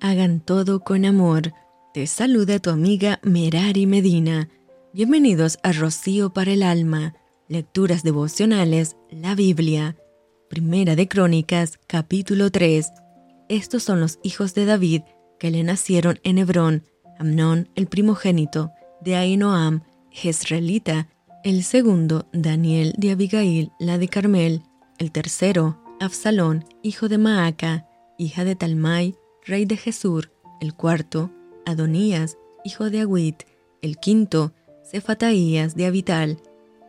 Hagan todo con amor. Te saluda tu amiga Merari Medina. Bienvenidos a Rocío para el Alma. Lecturas devocionales, la Biblia. Primera de Crónicas, capítulo 3. Estos son los hijos de David que le nacieron en Hebrón. Amnón, el primogénito, de Ainoam, Jezreelita, el segundo, Daniel de Abigail, la de Carmel, el tercero, Absalón, hijo de Maaca, hija de Talmai, rey de Jesur, el cuarto, Adonías, hijo de Agüit, el quinto, Cefataías de Abital,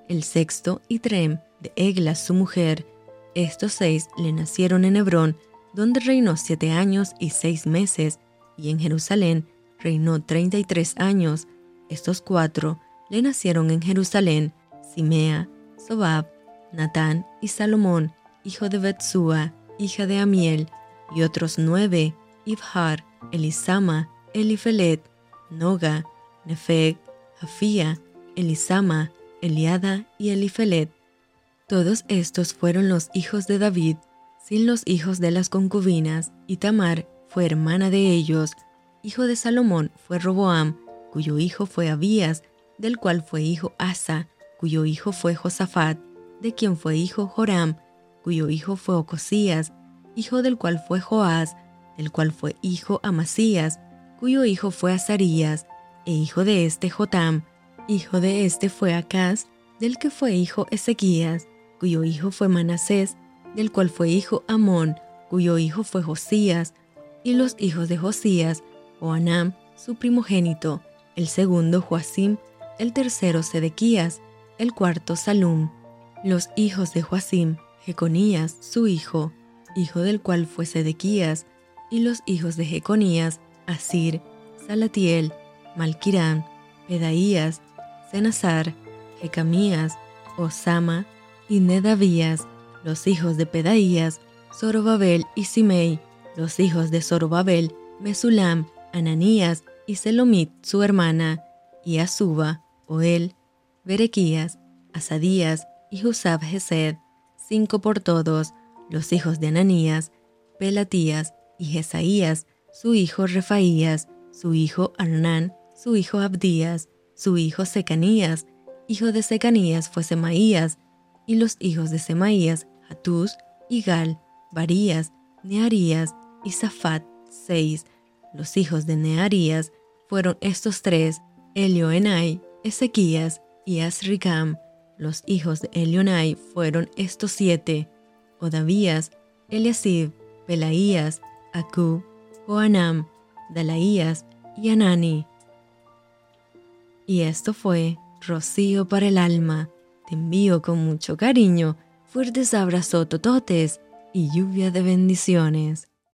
el sexto, Itrem, de Egla su mujer. Estos seis le nacieron en Hebrón, donde reinó siete años y seis meses, y en Jerusalén reinó treinta y tres años. Estos cuatro le nacieron en Jerusalén, Simea, Sobab, Natán y Salomón, hijo de Betsúa, hija de Amiel, y otros nueve, Ibhar, Elisama, Elifelet, Noga, Nefeg, Jafía, Elisama, Eliada y Elifelet. Todos estos fueron los hijos de David, sin los hijos de las concubinas, y Tamar fue hermana de ellos. Hijo de Salomón fue Roboam, cuyo hijo fue Abías, del cual fue hijo Asa, cuyo hijo fue Josafat, de quien fue hijo Joram, cuyo hijo fue Ocosías, hijo del cual fue Joás, el cual fue hijo Amasías, cuyo hijo fue Azarías, e hijo de este Jotam, hijo de este fue Acaz, del que fue hijo Ezequías, cuyo hijo fue Manasés, del cual fue hijo Amón, cuyo hijo fue Josías, y los hijos de Josías, Oanam, su primogénito, el segundo Joacim, el tercero Sedequías, el cuarto Salum. Los hijos de Joacim, Jeconías, su hijo, hijo del cual fue Sedequías, y los hijos de Jeconías, Asir, Salatiel, Malquirán, Pedaías, Senazar, Jecamías, Osama y Nedavías, los hijos de Pedaías, Zorobabel y Simei, los hijos de Zorobabel, Mesulam, Ananías y Selomit, su hermana, y Azuba, Oel, Berequías, Asadías y Husab Gesed, cinco por todos, los hijos de Ananías, Pelatías, y Jesaías, su hijo Refaías, su hijo Arnán, su hijo Abdías, su hijo Secanías, hijo de Secanías fue Semaías, y los hijos de Semaías, Hatús, Igal, Barías, Nearías y Zafat, seis. Los hijos de Nearías fueron estos tres, Elioenai, Ezequías y Asricam. Los hijos de Elionai fueron estos siete, Odavías, Eliasib, Pelaías, Aku, Joanam, Dalaías y Anani. Y esto fue Rocío para el alma. Te envío con mucho cariño, fuertes abrazos tototes y lluvia de bendiciones.